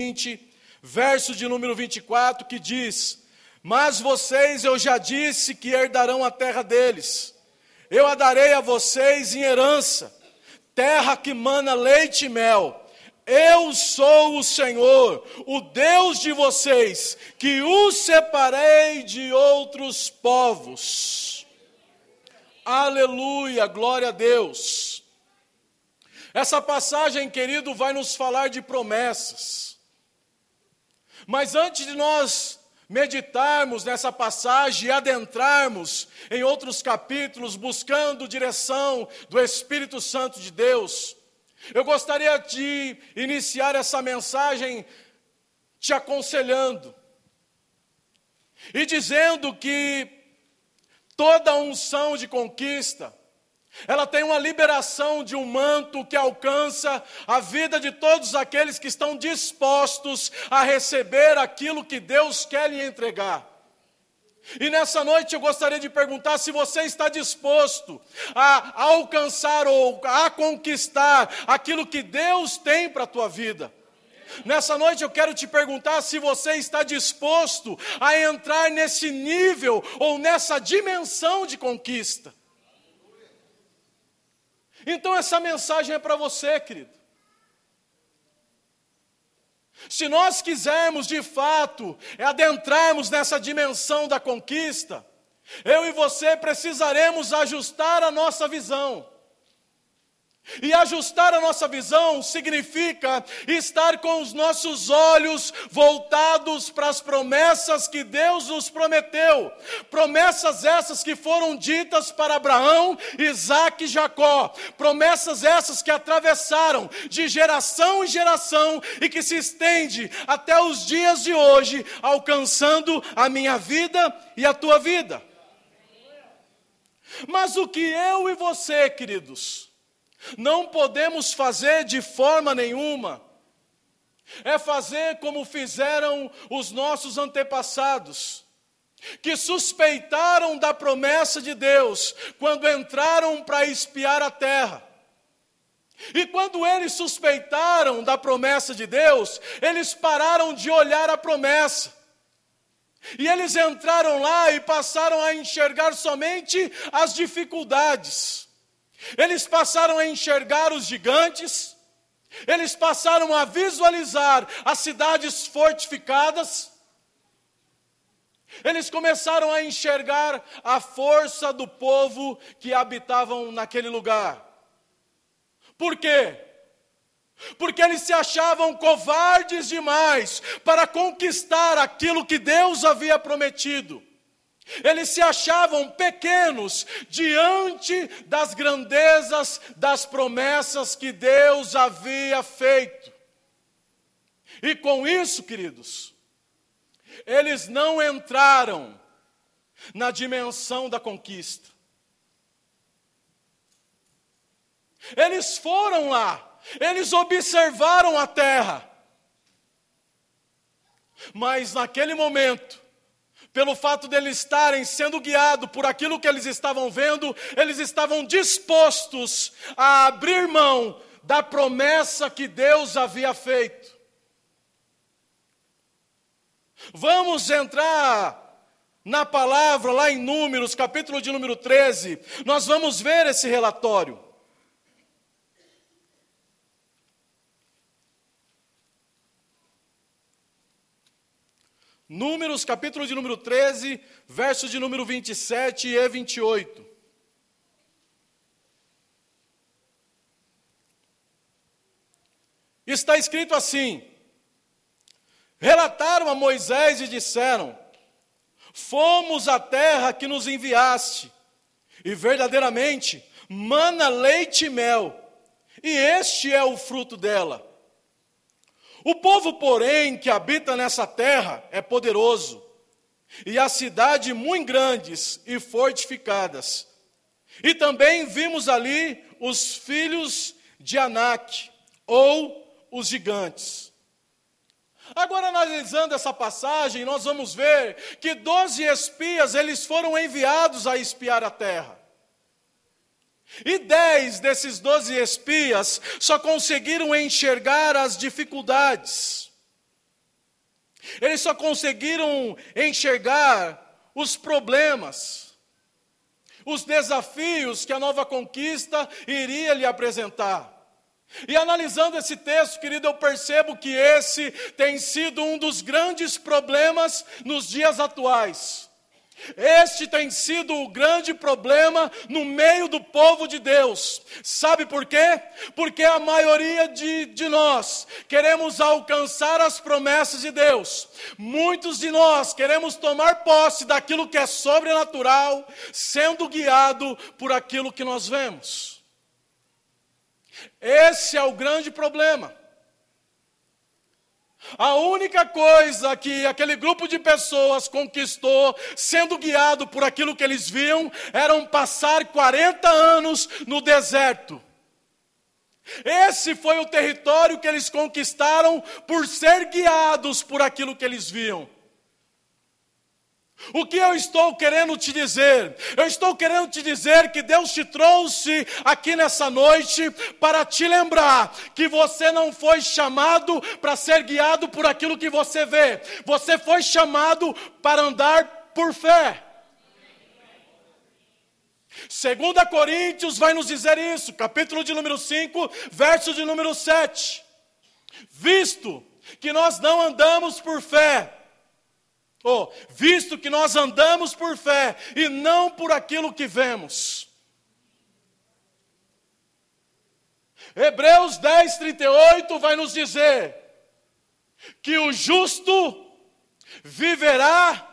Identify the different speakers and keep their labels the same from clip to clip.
Speaker 1: 20, verso de número 24, que diz: Mas vocês eu já disse que herdarão a terra deles, eu a darei a vocês em herança, terra que mana leite e mel. Eu sou o Senhor, o Deus de vocês, que os separei de outros povos. Aleluia, glória a Deus. Essa passagem, querido, vai nos falar de promessas. Mas antes de nós meditarmos nessa passagem e adentrarmos em outros capítulos, buscando direção do Espírito Santo de Deus, eu gostaria de iniciar essa mensagem te aconselhando e dizendo que toda unção de conquista, ela tem uma liberação de um manto que alcança a vida de todos aqueles que estão dispostos a receber aquilo que Deus quer lhe entregar. E nessa noite eu gostaria de perguntar se você está disposto a alcançar ou a conquistar aquilo que Deus tem para a tua vida. Nessa noite eu quero te perguntar se você está disposto a entrar nesse nível ou nessa dimensão de conquista. Então essa mensagem é para você, querido. Se nós quisermos de fato adentrarmos nessa dimensão da conquista, eu e você precisaremos ajustar a nossa visão. E ajustar a nossa visão significa estar com os nossos olhos voltados para as promessas que Deus nos prometeu. Promessas essas que foram ditas para Abraão, Isaac e Jacó. Promessas essas que atravessaram de geração em geração e que se estende até os dias de hoje, alcançando a minha vida e a tua vida. Mas o que eu e você, queridos, não podemos fazer de forma nenhuma, é fazer como fizeram os nossos antepassados, que suspeitaram da promessa de Deus quando entraram para espiar a terra. E quando eles suspeitaram da promessa de Deus, eles pararam de olhar a promessa. E eles entraram lá e passaram a enxergar somente as dificuldades. Eles passaram a enxergar os gigantes, eles passaram a visualizar as cidades fortificadas, eles começaram a enxergar a força do povo que habitavam naquele lugar. Por quê? Porque eles se achavam covardes demais para conquistar aquilo que Deus havia prometido. Eles se achavam pequenos diante das grandezas das promessas que Deus havia feito. E com isso, queridos, eles não entraram na dimensão da conquista. Eles foram lá, eles observaram a terra, mas naquele momento, pelo fato de eles estarem sendo guiados por aquilo que eles estavam vendo, eles estavam dispostos a abrir mão da promessa que Deus havia feito. Vamos entrar na palavra lá em Números, capítulo de número 13, nós vamos ver esse relatório. Números, capítulo de número 13, versos de número 27 e 28. Está escrito assim: Relataram a Moisés e disseram: Fomos à terra que nos enviaste, e verdadeiramente mana leite e mel, e este é o fruto dela. O povo, porém, que habita nessa terra é poderoso, e a cidade muito grandes e fortificadas. E também vimos ali os filhos de Anak, ou os gigantes. Agora, analisando essa passagem, nós vamos ver que doze espias, eles foram enviados a espiar a terra. E dez desses doze espias só conseguiram enxergar as dificuldades. Eles só conseguiram enxergar os problemas, os desafios que a nova conquista iria lhe apresentar. E analisando esse texto, querido, eu percebo que esse tem sido um dos grandes problemas nos dias atuais. Este tem sido o grande problema no meio do povo de Deus. Sabe por quê? Porque a maioria de, de nós queremos alcançar as promessas de Deus. Muitos de nós queremos tomar posse daquilo que é sobrenatural, sendo guiado por aquilo que nós vemos. Esse é o grande problema. A única coisa que aquele grupo de pessoas conquistou, sendo guiado por aquilo que eles viam, eram passar 40 anos no deserto. Esse foi o território que eles conquistaram por ser guiados por aquilo que eles viam. O que eu estou querendo te dizer? Eu estou querendo te dizer que Deus te trouxe aqui nessa noite para te lembrar que você não foi chamado para ser guiado por aquilo que você vê, você foi chamado para andar por fé. Segunda Coríntios vai nos dizer isso, capítulo de número 5, verso de número 7. Visto que nós não andamos por fé, Oh, visto que nós andamos por fé e não por aquilo que vemos. Hebreus 10, 38 vai nos dizer que o justo viverá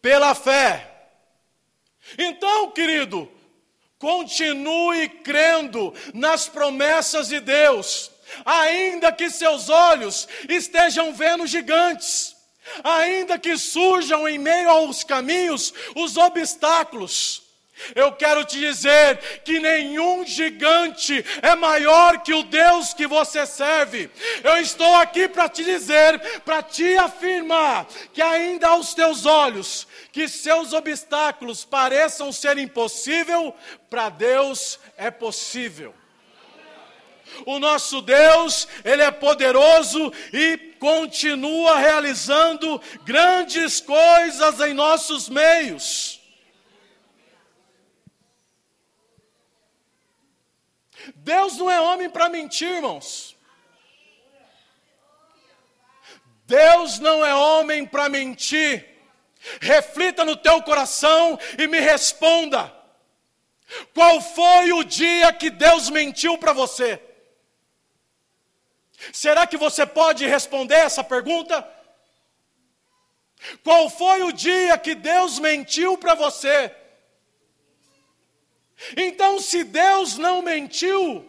Speaker 1: pela fé. Então, querido, continue crendo nas promessas de Deus, ainda que seus olhos estejam vendo gigantes ainda que surjam em meio aos caminhos os obstáculos. Eu quero te dizer que nenhum gigante é maior que o Deus que você serve. Eu estou aqui para te dizer, para te afirmar, que ainda aos teus olhos, que seus obstáculos pareçam ser impossível, para Deus é possível. O nosso Deus, Ele é poderoso e continua realizando grandes coisas em nossos meios. Deus não é homem para mentir, irmãos. Deus não é homem para mentir. Reflita no teu coração e me responda: qual foi o dia que Deus mentiu para você? Será que você pode responder essa pergunta? Qual foi o dia que Deus mentiu para você? Então, se Deus não mentiu,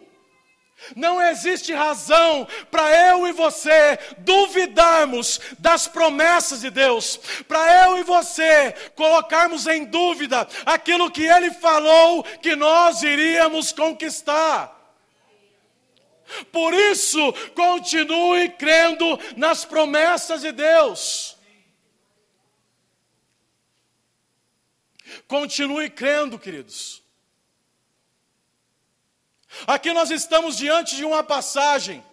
Speaker 1: não existe razão para eu e você duvidarmos das promessas de Deus, para eu e você colocarmos em dúvida aquilo que Ele falou que nós iríamos conquistar. Por isso, continue crendo nas promessas de Deus. Continue crendo, queridos. Aqui nós estamos diante de uma passagem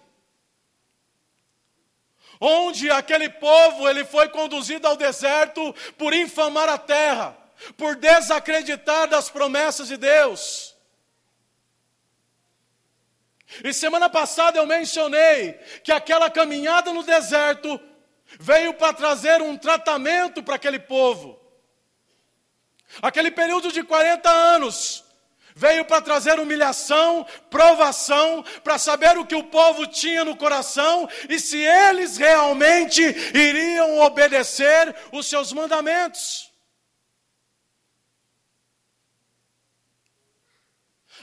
Speaker 1: onde aquele povo ele foi conduzido ao deserto por infamar a terra, por desacreditar das promessas de Deus. E semana passada eu mencionei que aquela caminhada no deserto veio para trazer um tratamento para aquele povo. Aquele período de 40 anos veio para trazer humilhação, provação, para saber o que o povo tinha no coração e se eles realmente iriam obedecer os seus mandamentos.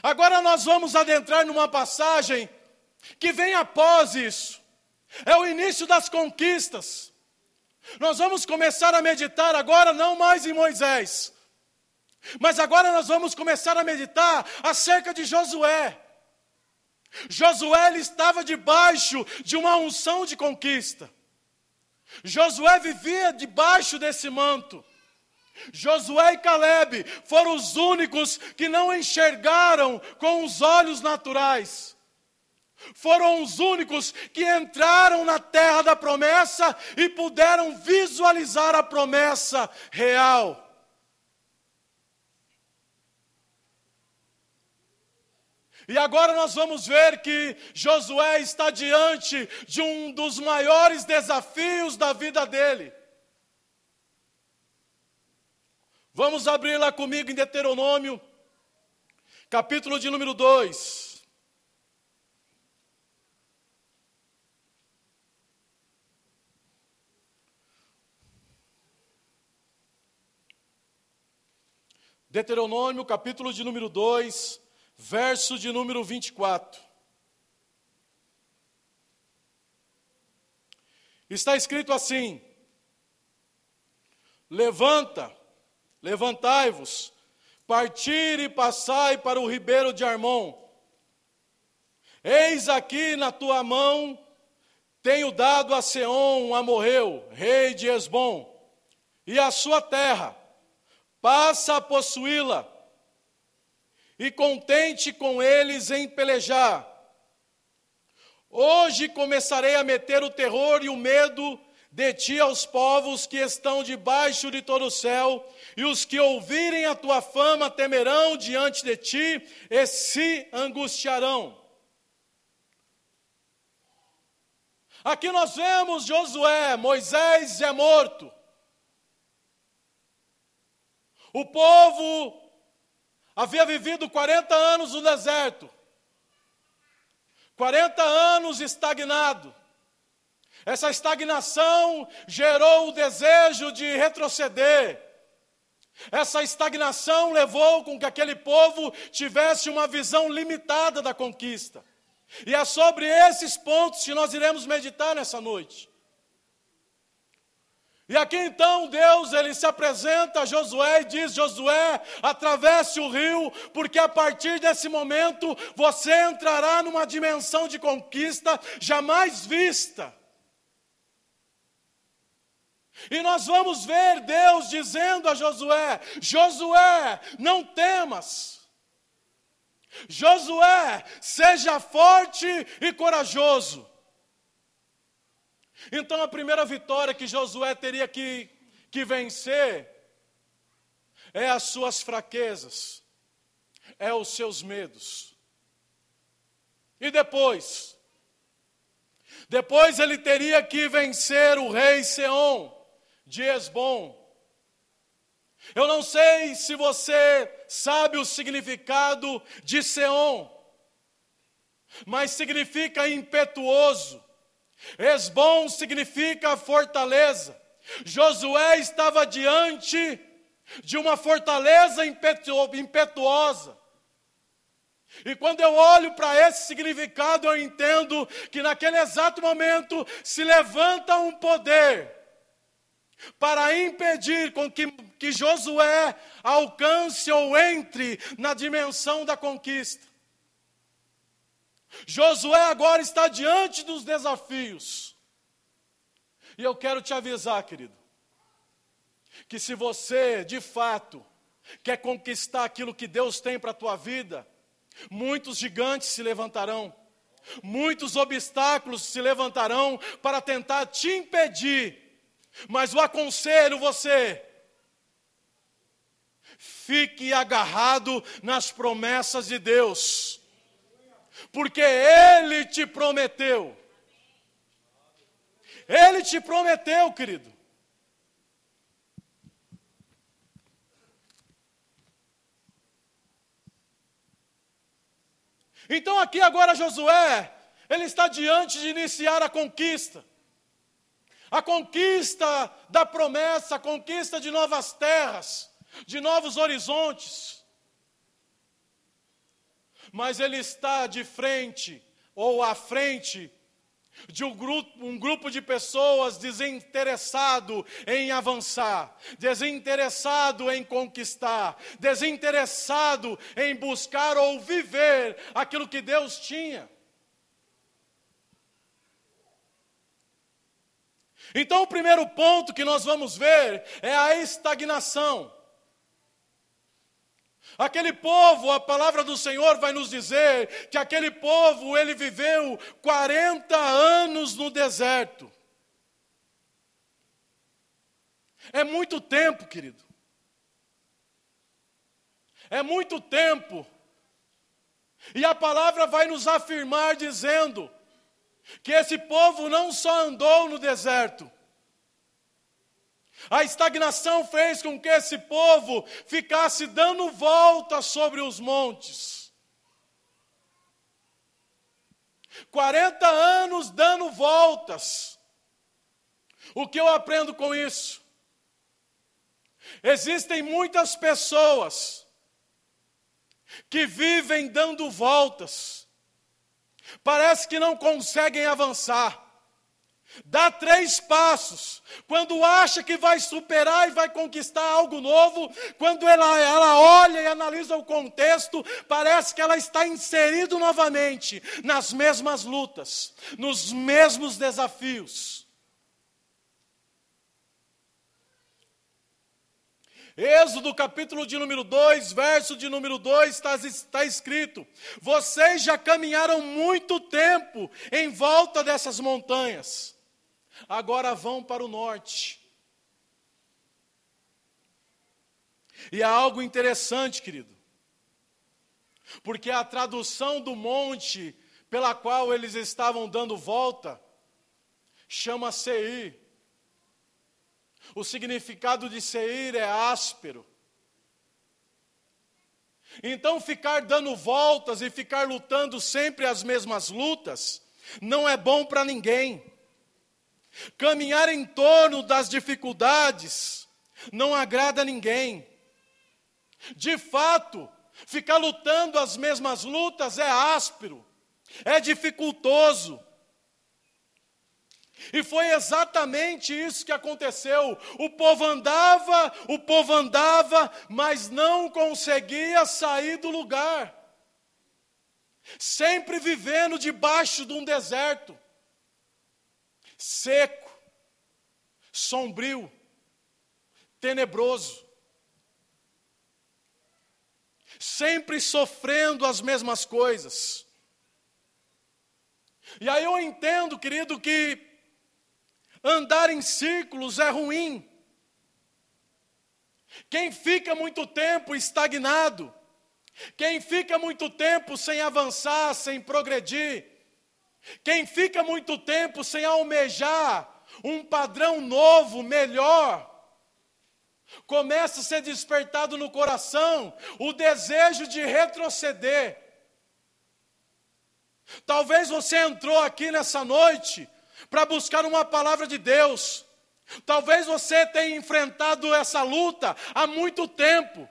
Speaker 1: Agora nós vamos adentrar numa passagem que vem após isso. É o início das conquistas. Nós vamos começar a meditar agora não mais em Moisés, mas agora nós vamos começar a meditar acerca de Josué. Josué estava debaixo de uma unção de conquista. Josué vivia debaixo desse manto. Josué e Caleb foram os únicos que não enxergaram com os olhos naturais. foram os únicos que entraram na terra da promessa e puderam visualizar a promessa real. E agora nós vamos ver que Josué está diante de um dos maiores desafios da vida dele. Vamos abrir lá comigo em Deuteronômio, capítulo de número 2. Deuteronômio, capítulo de número 2, verso de número 24. Está escrito assim: Levanta, levantai-vos, partir e passai para o ribeiro de Armon. Eis aqui na tua mão, tenho dado a Seom, um amorreu, rei de Esbom, e a sua terra passa a possuí-la, e contente com eles em pelejar. Hoje começarei a meter o terror e o medo de ti aos povos que estão debaixo de todo o céu, e os que ouvirem a tua fama temerão diante de ti e se angustiarão. Aqui nós vemos Josué, Moisés é morto. O povo havia vivido 40 anos no deserto, 40 anos estagnado. Essa estagnação gerou o desejo de retroceder. Essa estagnação levou com que aquele povo tivesse uma visão limitada da conquista. E é sobre esses pontos que nós iremos meditar nessa noite. E aqui então Deus ele se apresenta a Josué e diz: Josué, atravesse o rio, porque a partir desse momento você entrará numa dimensão de conquista jamais vista. E nós vamos ver Deus dizendo a Josué: Josué, não temas. Josué, seja forte e corajoso. Então a primeira vitória que Josué teria que, que vencer é as suas fraquezas, é os seus medos. E depois? Depois ele teria que vencer o rei Seom de Esbom. Eu não sei se você sabe o significado de Seom, mas significa impetuoso, Esbom significa fortaleza. Josué estava diante de uma fortaleza impetuosa. E quando eu olho para esse significado, eu entendo que naquele exato momento se levanta um poder para impedir com que, que Josué alcance ou entre na dimensão da conquista. Josué agora está diante dos desafios. E eu quero te avisar, querido, que se você de fato quer conquistar aquilo que Deus tem para a tua vida, muitos gigantes se levantarão, muitos obstáculos se levantarão para tentar te impedir. Mas eu aconselho você, fique agarrado nas promessas de Deus porque Ele te prometeu. Ele te prometeu, querido. Então, aqui agora, Josué, ele está diante de iniciar a conquista. A conquista da promessa, a conquista de novas terras, de novos horizontes mas ele está de frente ou à frente de um grupo, um grupo de pessoas desinteressado em avançar, desinteressado em conquistar, desinteressado em buscar ou viver aquilo que Deus tinha. Então, o primeiro ponto que nós vamos ver é a estagnação. Aquele povo, a palavra do Senhor vai nos dizer que aquele povo, ele viveu 40 anos no deserto. É muito tempo, querido. É muito tempo. E a palavra vai nos afirmar dizendo que esse povo não só andou no deserto, a estagnação fez com que esse povo ficasse dando voltas sobre os montes. 40 anos dando voltas. O que eu aprendo com isso? Existem muitas pessoas que vivem dando voltas, parece que não conseguem avançar. Dá três passos. Quando acha que vai superar e vai conquistar algo novo, quando ela, ela olha e analisa o contexto, parece que ela está inserida novamente nas mesmas lutas, nos mesmos desafios. Êxodo capítulo de número 2, verso de número 2, está, está escrito: Vocês já caminharam muito tempo em volta dessas montanhas, agora vão para o norte. E há algo interessante, querido, porque a tradução do monte pela qual eles estavam dando volta chama Seir. O significado de Seir é áspero. Então, ficar dando voltas e ficar lutando sempre as mesmas lutas não é bom para ninguém. Caminhar em torno das dificuldades não agrada a ninguém. De fato, ficar lutando as mesmas lutas é áspero, é dificultoso. E foi exatamente isso que aconteceu. O povo andava, o povo andava, mas não conseguia sair do lugar. Sempre vivendo debaixo de um deserto, seco, sombrio, tenebroso. Sempre sofrendo as mesmas coisas. E aí eu entendo, querido, que Andar em círculos é ruim. Quem fica muito tempo estagnado, quem fica muito tempo sem avançar, sem progredir, quem fica muito tempo sem almejar um padrão novo, melhor, começa a ser despertado no coração o desejo de retroceder. Talvez você entrou aqui nessa noite para buscar uma palavra de Deus. Talvez você tenha enfrentado essa luta há muito tempo.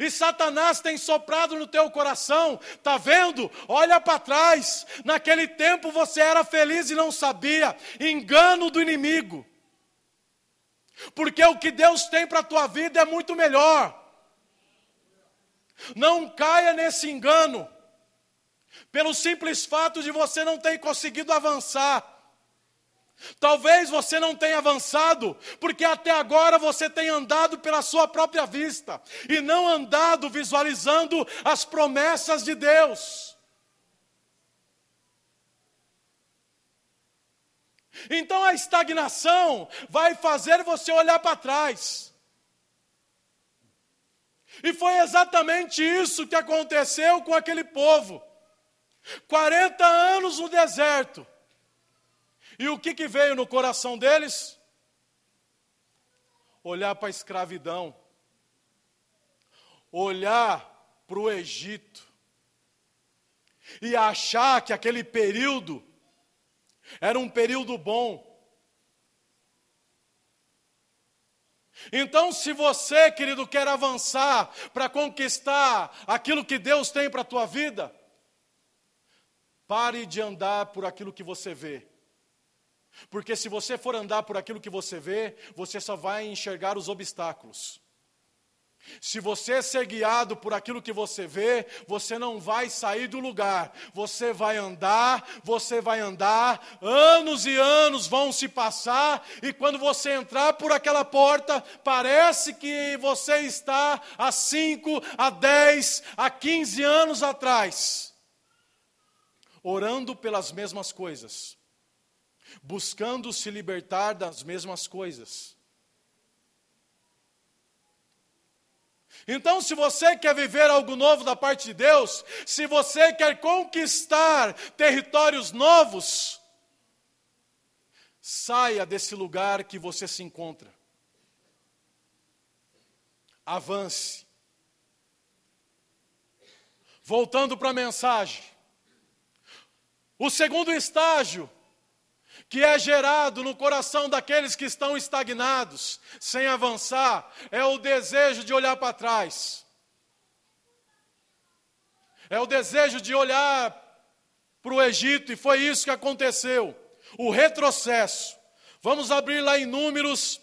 Speaker 1: E Satanás tem soprado no teu coração, tá vendo? Olha para trás. Naquele tempo você era feliz e não sabia. Engano do inimigo. Porque o que Deus tem para a tua vida é muito melhor. Não caia nesse engano. Pelo simples fato de você não ter conseguido avançar. Talvez você não tenha avançado, porque até agora você tem andado pela sua própria vista e não andado visualizando as promessas de Deus. Então a estagnação vai fazer você olhar para trás. E foi exatamente isso que aconteceu com aquele povo. 40 anos no deserto e o que, que veio no coração deles? Olhar para a escravidão, olhar para o Egito, e achar que aquele período era um período bom. Então, se você, querido, quer avançar para conquistar aquilo que Deus tem para a tua vida, pare de andar por aquilo que você vê. Porque se você for andar por aquilo que você vê, você só vai enxergar os obstáculos. Se você ser guiado por aquilo que você vê, você não vai sair do lugar. Você vai andar, você vai andar, anos e anos vão se passar, e quando você entrar por aquela porta, parece que você está há 5, a 10, a 15 anos atrás, orando pelas mesmas coisas, buscando se libertar das mesmas coisas Então, se você quer viver algo novo da parte de Deus, se você quer conquistar territórios novos, saia desse lugar que você se encontra. Avance. Voltando para a mensagem. O segundo estágio que é gerado no coração daqueles que estão estagnados, sem avançar, é o desejo de olhar para trás. É o desejo de olhar para o Egito, e foi isso que aconteceu. O retrocesso. Vamos abrir lá em Números,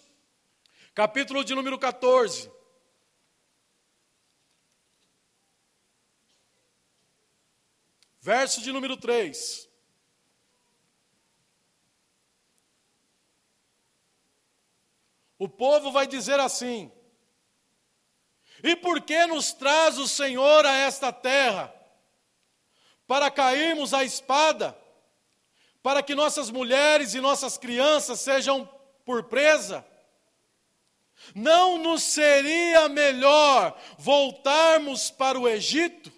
Speaker 1: capítulo de número 14. Verso de número 3. O povo vai dizer assim: E por que nos traz o Senhor a esta terra? Para cairmos à espada? Para que nossas mulheres e nossas crianças sejam por presa? Não nos seria melhor voltarmos para o Egito?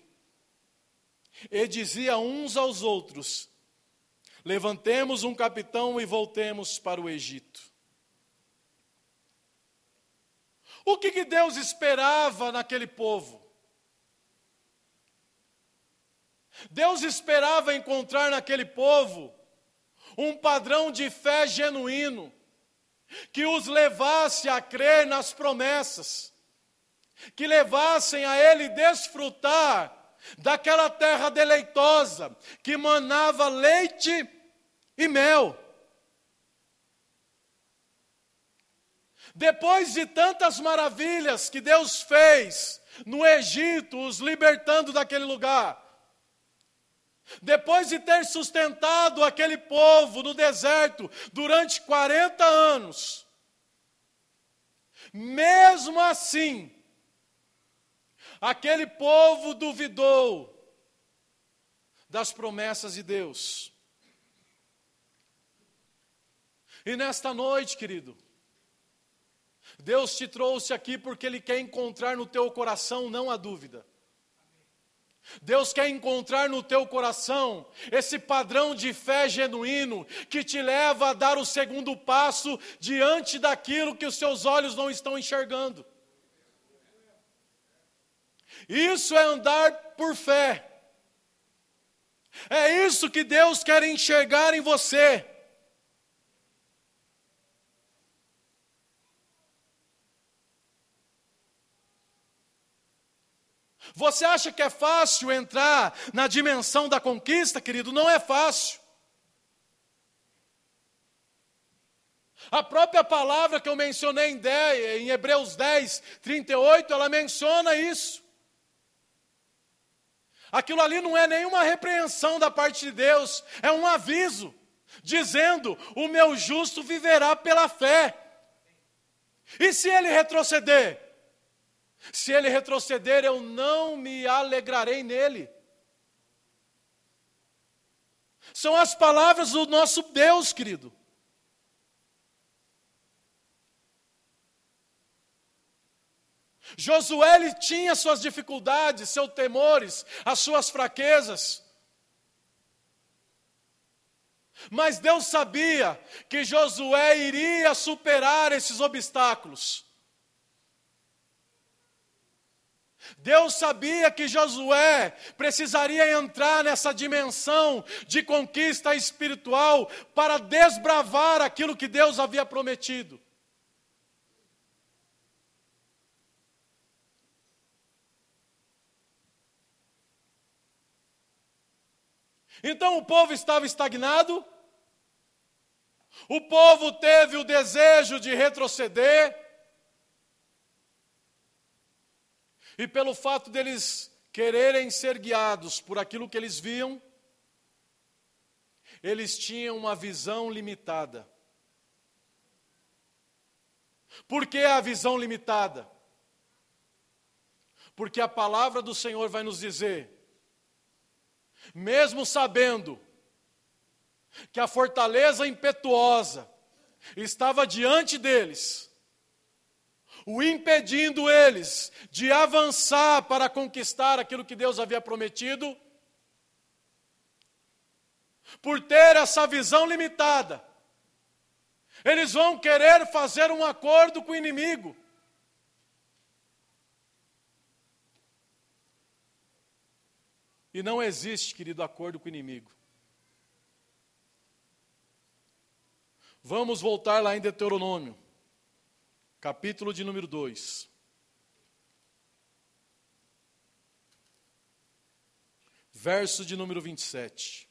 Speaker 1: E dizia uns aos outros: Levantemos um capitão e voltemos para o Egito. O que, que Deus esperava naquele povo? Deus esperava encontrar naquele povo um padrão de fé genuíno, que os levasse a crer nas promessas, que levassem a ele desfrutar daquela terra deleitosa, que manava leite e mel. Depois de tantas maravilhas que Deus fez no Egito, os libertando daquele lugar, depois de ter sustentado aquele povo no deserto durante 40 anos, mesmo assim, aquele povo duvidou das promessas de Deus. E nesta noite, querido, Deus te trouxe aqui porque Ele quer encontrar no teu coração não a dúvida. Deus quer encontrar no teu coração esse padrão de fé genuíno que te leva a dar o segundo passo diante daquilo que os seus olhos não estão enxergando. Isso é andar por fé. É isso que Deus quer enxergar em você. Você acha que é fácil entrar na dimensão da conquista, querido? Não é fácil. A própria palavra que eu mencionei em, 10, em Hebreus 10, 38, ela menciona isso. Aquilo ali não é nenhuma repreensão da parte de Deus, é um aviso, dizendo: o meu justo viverá pela fé. E se ele retroceder? Se ele retroceder, eu não me alegrarei nele. São as palavras do nosso Deus, querido. Josué ele tinha suas dificuldades, seus temores, as suas fraquezas. Mas Deus sabia que Josué iria superar esses obstáculos. Deus sabia que Josué precisaria entrar nessa dimensão de conquista espiritual para desbravar aquilo que Deus havia prometido. Então o povo estava estagnado, o povo teve o desejo de retroceder, E pelo fato deles quererem ser guiados por aquilo que eles viam, eles tinham uma visão limitada. Por que a visão limitada? Porque a palavra do Senhor vai nos dizer, mesmo sabendo que a fortaleza impetuosa estava diante deles, o impedindo eles de avançar para conquistar aquilo que Deus havia prometido, por ter essa visão limitada, eles vão querer fazer um acordo com o inimigo. E não existe, querido, acordo com o inimigo. Vamos voltar lá em Deuteronômio, capítulo de número 2. Verso de número 27.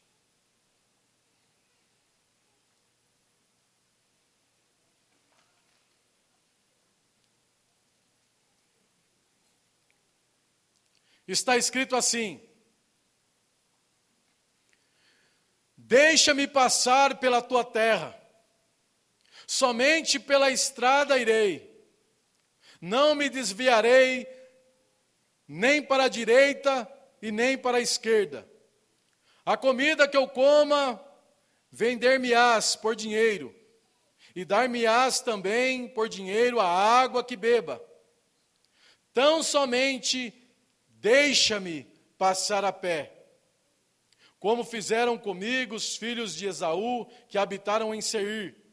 Speaker 1: Está escrito assim: Deixa-me passar pela tua terra Somente pela estrada irei, não me desviarei nem para a direita e nem para a esquerda. A comida que eu coma, vender-me-ás por dinheiro, e dar-me-ás também por dinheiro a água que beba. Tão somente deixa-me passar a pé, como fizeram comigo os filhos de Esaú que habitaram em Seir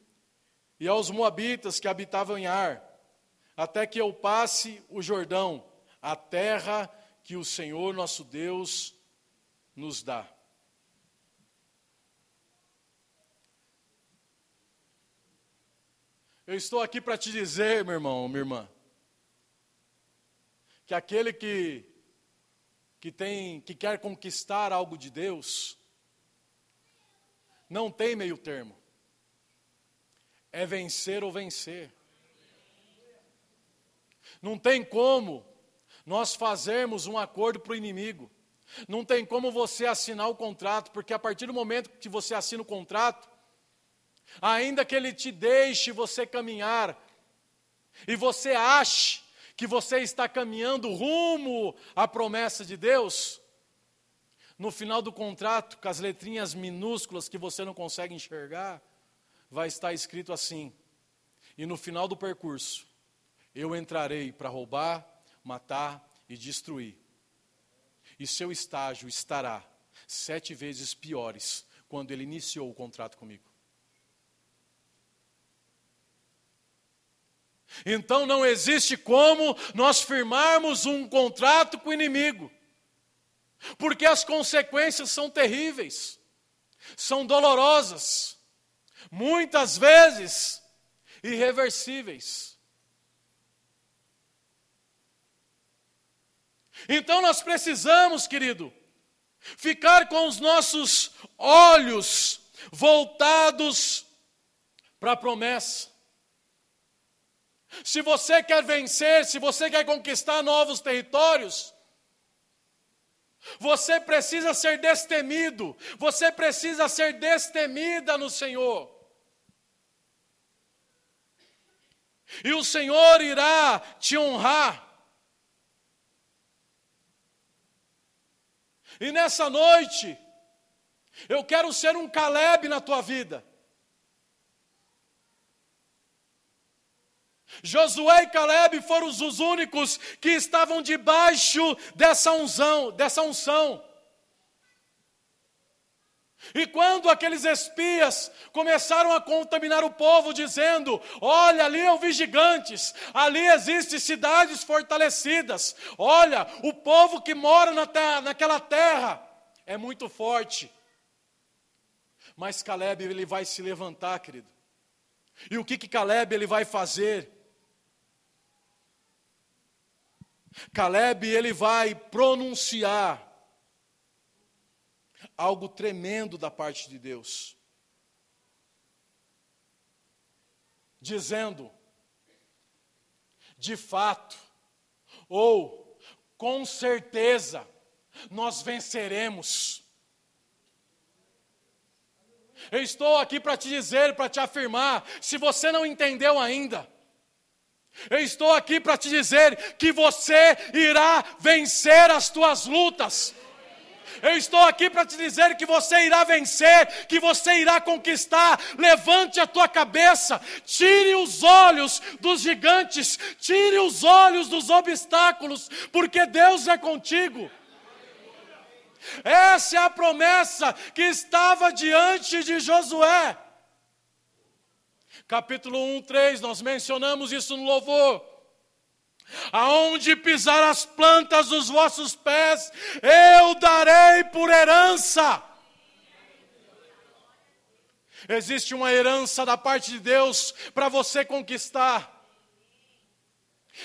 Speaker 1: e aos Moabitas que habitavam em Ar, até que eu passe o Jordão, a terra que o Senhor nosso Deus nos dá. Eu estou aqui para te dizer, meu irmão, minha irmã, que aquele que que tem que quer conquistar algo de Deus não tem meio termo é vencer ou vencer. Não tem como nós fazermos um acordo para o inimigo. Não tem como você assinar o contrato, porque a partir do momento que você assina o contrato, ainda que ele te deixe você caminhar, e você ache que você está caminhando rumo à promessa de Deus, no final do contrato, com as letrinhas minúsculas que você não consegue enxergar, vai estar escrito assim: e no final do percurso, eu entrarei para roubar, matar e destruir. E seu estágio estará sete vezes piores quando ele iniciou o contrato comigo. Então não existe como nós firmarmos um contrato com o inimigo, porque as consequências são terríveis, são dolorosas muitas vezes irreversíveis. Então nós precisamos, querido, ficar com os nossos olhos voltados para a promessa. Se você quer vencer, se você quer conquistar novos territórios, você precisa ser destemido, você precisa ser destemida no Senhor. E o Senhor irá te honrar. E nessa noite, eu quero ser um Caleb na tua vida. Josué e Caleb foram os únicos que estavam debaixo dessa unção, dessa unção. E quando aqueles espias começaram a contaminar o povo, dizendo: Olha, ali eu vi gigantes, ali existem cidades fortalecidas, olha, o povo que mora na terra, naquela terra é muito forte. Mas Caleb, ele vai se levantar, querido. E o que, que Caleb ele vai fazer? Caleb, ele vai pronunciar algo tremendo da parte de Deus. Dizendo, de fato, ou com certeza nós venceremos. Eu estou aqui para te dizer, para te afirmar, se você não entendeu ainda, eu estou aqui para te dizer que você irá vencer as tuas lutas. Eu estou aqui para te dizer que você irá vencer, que você irá conquistar. Levante a tua cabeça, tire os olhos dos gigantes, tire os olhos dos obstáculos, porque Deus é contigo. Essa é a promessa que estava diante de Josué. Capítulo 1, 3, nós mencionamos isso no louvor. Aonde pisar as plantas dos vossos pés, eu darei por herança. Existe uma herança da parte de Deus para você conquistar.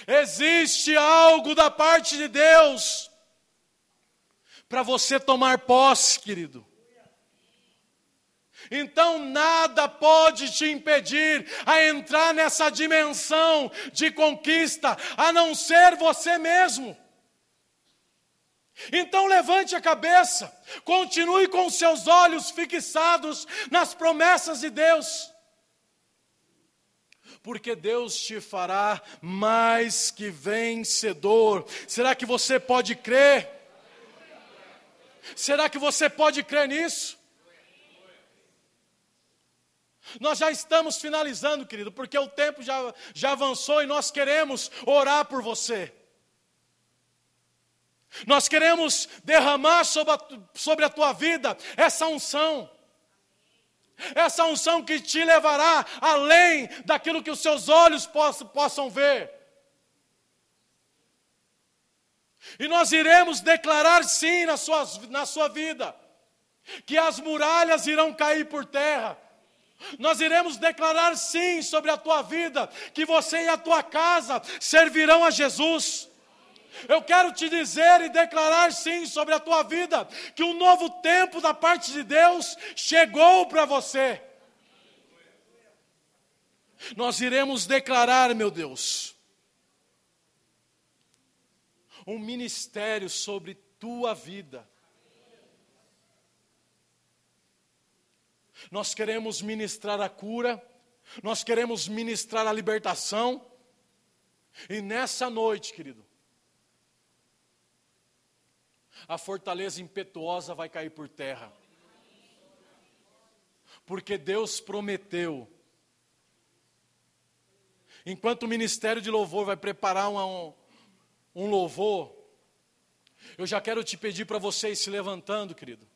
Speaker 1: Existe algo da parte de Deus para você tomar posse, querido. Então nada pode te impedir a entrar nessa dimensão de conquista, a não ser você mesmo. Então levante a cabeça, continue com seus olhos fixados nas promessas de Deus, porque Deus te fará mais que vencedor. Será que você pode crer? Será que você pode crer nisso? Nós já estamos finalizando, querido, porque o tempo já, já avançou e nós queremos orar por você. Nós queremos derramar sobre a, sobre a tua vida essa unção. Essa unção que te levará além daquilo que os seus olhos possam, possam ver. E nós iremos declarar sim na sua, na sua vida, que as muralhas irão cair por terra. Nós iremos declarar sim sobre a tua vida, que você e a tua casa servirão a Jesus. Eu quero te dizer e declarar sim sobre a tua vida, que um novo tempo da parte de Deus chegou para você. Nós iremos declarar, meu Deus, um ministério sobre tua vida. Nós queremos ministrar a cura, nós queremos ministrar a libertação. E nessa noite, querido, a fortaleza impetuosa vai cair por terra. Porque Deus prometeu. Enquanto o ministério de louvor vai preparar um, um louvor, eu já quero te pedir para vocês se levantando, querido.